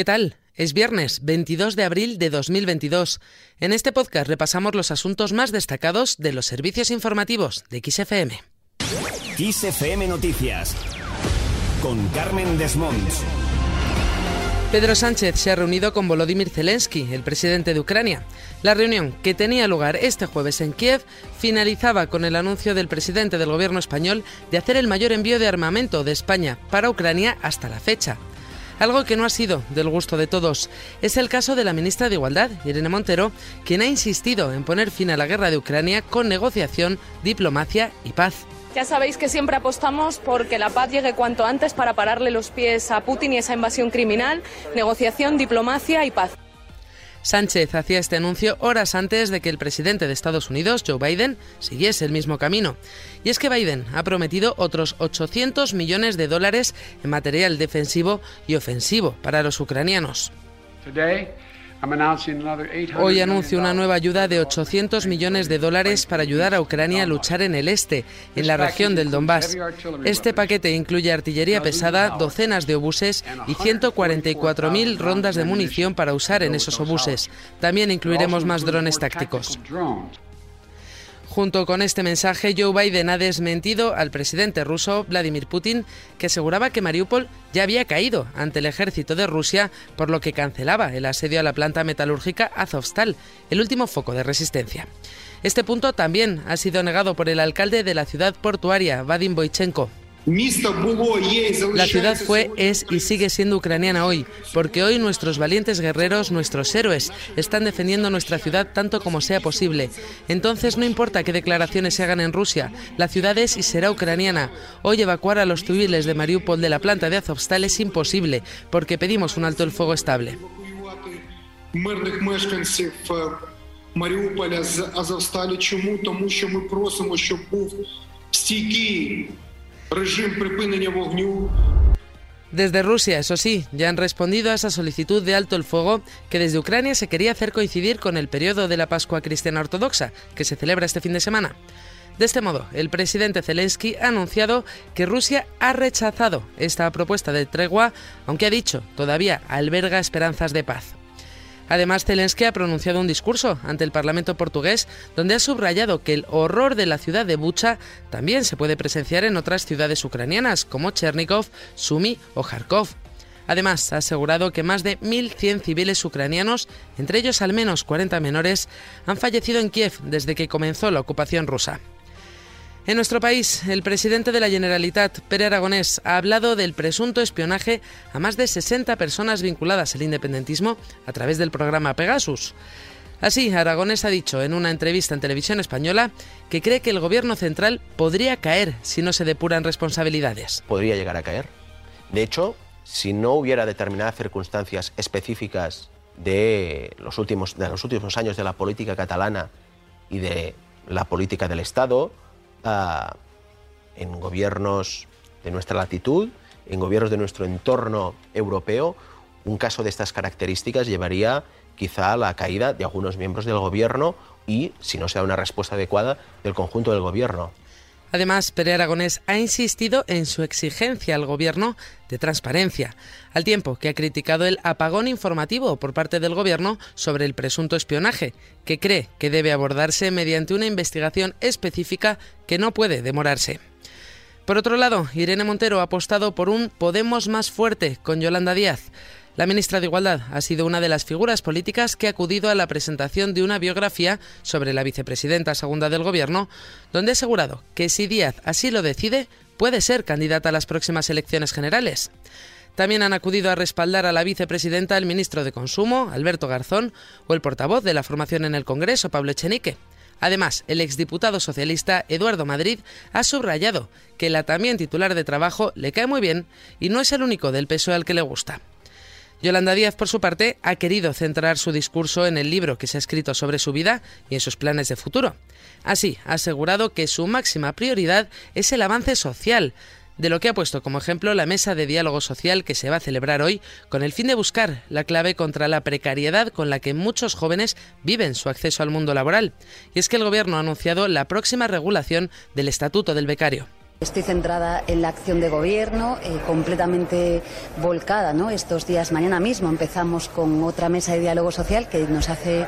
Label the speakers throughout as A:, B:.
A: ¿Qué tal? Es viernes 22 de abril de 2022. En este podcast repasamos los asuntos más destacados de los servicios informativos de XFM.
B: XFM Noticias con Carmen Desmonts.
A: Pedro Sánchez se ha reunido con Volodymyr Zelensky, el presidente de Ucrania. La reunión, que tenía lugar este jueves en Kiev, finalizaba con el anuncio del presidente del gobierno español de hacer el mayor envío de armamento de España para Ucrania hasta la fecha. Algo que no ha sido del gusto de todos. Es el caso de la ministra de Igualdad, Irene Montero, quien ha insistido en poner fin a la guerra de Ucrania con negociación, diplomacia y paz.
C: Ya sabéis que siempre apostamos por que la paz llegue cuanto antes para pararle los pies a Putin y esa invasión criminal, negociación, diplomacia y paz.
A: Sánchez hacía este anuncio horas antes de que el presidente de Estados Unidos, Joe Biden, siguiese el mismo camino. Y es que Biden ha prometido otros 800 millones de dólares en material defensivo y ofensivo para los ucranianos. Hoy anuncio una nueva ayuda de 800 millones de dólares para ayudar a Ucrania a luchar en el este, en la región del Donbass. Este paquete incluye artillería pesada, docenas de obuses y 144.000 rondas de munición para usar en esos obuses. También incluiremos más drones tácticos. Junto con este mensaje, Joe Biden ha desmentido al presidente ruso Vladimir Putin, que aseguraba que Mariupol ya había caído ante el ejército de Rusia, por lo que cancelaba el asedio a la planta metalúrgica Azovstal, el último foco de resistencia. Este punto también ha sido negado por el alcalde de la ciudad portuaria, Vadim Boichenko. La ciudad fue, es y sigue siendo ucraniana hoy, porque hoy nuestros valientes guerreros, nuestros héroes, están defendiendo nuestra ciudad tanto como sea posible. Entonces no importa qué declaraciones se hagan en Rusia, la ciudad es y será ucraniana. Hoy evacuar a los civiles de Mariupol de la planta de Azovstal es imposible, porque pedimos un alto el fuego estable. Desde Rusia, eso sí, ya han respondido a esa solicitud de alto el fuego que desde Ucrania se quería hacer coincidir con el periodo de la Pascua Cristiana Ortodoxa, que se celebra este fin de semana. De este modo, el presidente Zelensky ha anunciado que Rusia ha rechazado esta propuesta de tregua, aunque ha dicho todavía alberga esperanzas de paz. Además, Zelensky ha pronunciado un discurso ante el Parlamento portugués donde ha subrayado que el horror de la ciudad de Bucha también se puede presenciar en otras ciudades ucranianas como Chernigov, Sumy o Kharkov. Además, ha asegurado que más de 1.100 civiles ucranianos, entre ellos al menos 40 menores, han fallecido en Kiev desde que comenzó la ocupación rusa. En nuestro país, el presidente de la Generalitat, Pere Aragonés, ha hablado del presunto espionaje a más de 60 personas vinculadas al independentismo a través del programa Pegasus. Así, Aragonés ha dicho en una entrevista en televisión española que cree que el gobierno central podría caer si no se depuran responsabilidades.
D: Podría llegar a caer. De hecho, si no hubiera determinadas circunstancias específicas de los últimos, de los últimos años de la política catalana y de la política del Estado, en gobiernos de nuestra latitud, en gobiernos de nuestro entorno europeo, un caso de estas características llevaría quizá a la caída de algunos miembros del gobierno y, si no se da una respuesta adecuada, del conjunto del gobierno.
A: Además, Pere Aragonés ha insistido en su exigencia al Gobierno de transparencia, al tiempo que ha criticado el apagón informativo por parte del Gobierno sobre el presunto espionaje, que cree que debe abordarse mediante una investigación específica que no puede demorarse. Por otro lado, Irene Montero ha apostado por un Podemos más fuerte con Yolanda Díaz. La ministra de Igualdad ha sido una de las figuras políticas que ha acudido a la presentación de una biografía sobre la vicepresidenta segunda del Gobierno, donde ha asegurado que si Díaz así lo decide, puede ser candidata a las próximas elecciones generales. También han acudido a respaldar a la vicepresidenta el ministro de Consumo, Alberto Garzón, o el portavoz de la formación en el Congreso, Pablo Echenique. Además, el exdiputado socialista Eduardo Madrid ha subrayado que la también titular de Trabajo le cae muy bien y no es el único del PSOE al que le gusta. Yolanda Díaz, por su parte, ha querido centrar su discurso en el libro que se ha escrito sobre su vida y en sus planes de futuro. Así, ha asegurado que su máxima prioridad es el avance social, de lo que ha puesto como ejemplo la mesa de diálogo social que se va a celebrar hoy con el fin de buscar la clave contra la precariedad con la que muchos jóvenes viven su acceso al mundo laboral. Y es que el Gobierno ha anunciado la próxima regulación del Estatuto del Becario.
E: Estoy centrada en la acción de gobierno, eh, completamente volcada, ¿no? Estos días, mañana mismo, empezamos con otra mesa de diálogo social que nos hace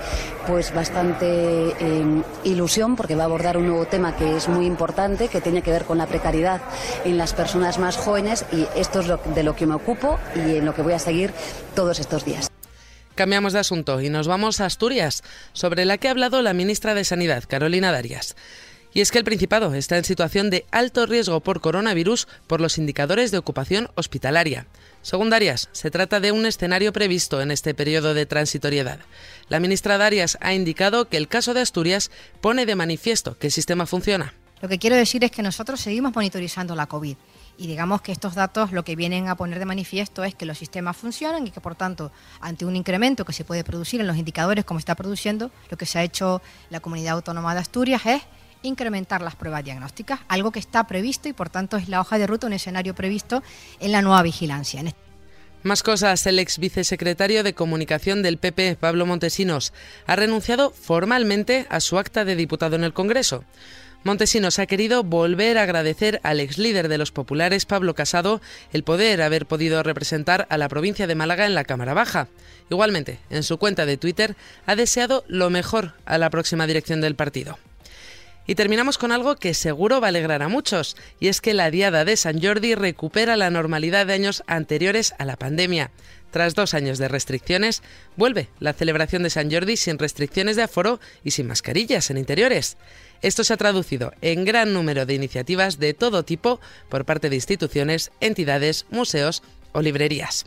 E: pues bastante eh, ilusión porque va a abordar un nuevo tema que es muy importante, que tiene que ver con la precariedad en las personas más jóvenes y esto es de lo que me ocupo y en lo que voy a seguir todos estos días.
A: Cambiamos de asunto y nos vamos a Asturias, sobre la que ha hablado la ministra de Sanidad, Carolina Darias. Y es que el Principado está en situación de alto riesgo por coronavirus por los indicadores de ocupación hospitalaria. Según Darias, se trata de un escenario previsto en este periodo de transitoriedad. La ministra Darias ha indicado que el caso de Asturias pone de manifiesto que el sistema funciona.
F: Lo que quiero decir es que nosotros seguimos monitorizando la COVID y digamos que estos datos lo que vienen a poner de manifiesto es que los sistemas funcionan y que por tanto ante un incremento que se puede producir en los indicadores como está produciendo, lo que se ha hecho la comunidad autónoma de Asturias es incrementar las pruebas diagnósticas, algo que está previsto y por tanto es la hoja de ruta, un escenario previsto en la nueva vigilancia.
A: Más cosas, el ex vicesecretario de Comunicación del PP, Pablo Montesinos, ha renunciado formalmente a su acta de diputado en el Congreso. Montesinos ha querido volver a agradecer al ex líder de los populares, Pablo Casado, el poder haber podido representar a la provincia de Málaga en la Cámara Baja. Igualmente, en su cuenta de Twitter, ha deseado lo mejor a la próxima dirección del partido. Y terminamos con algo que seguro va a alegrar a muchos, y es que la Diada de San Jordi recupera la normalidad de años anteriores a la pandemia. Tras dos años de restricciones, vuelve la celebración de San Jordi sin restricciones de aforo y sin mascarillas en interiores. Esto se ha traducido en gran número de iniciativas de todo tipo por parte de instituciones, entidades, museos o librerías.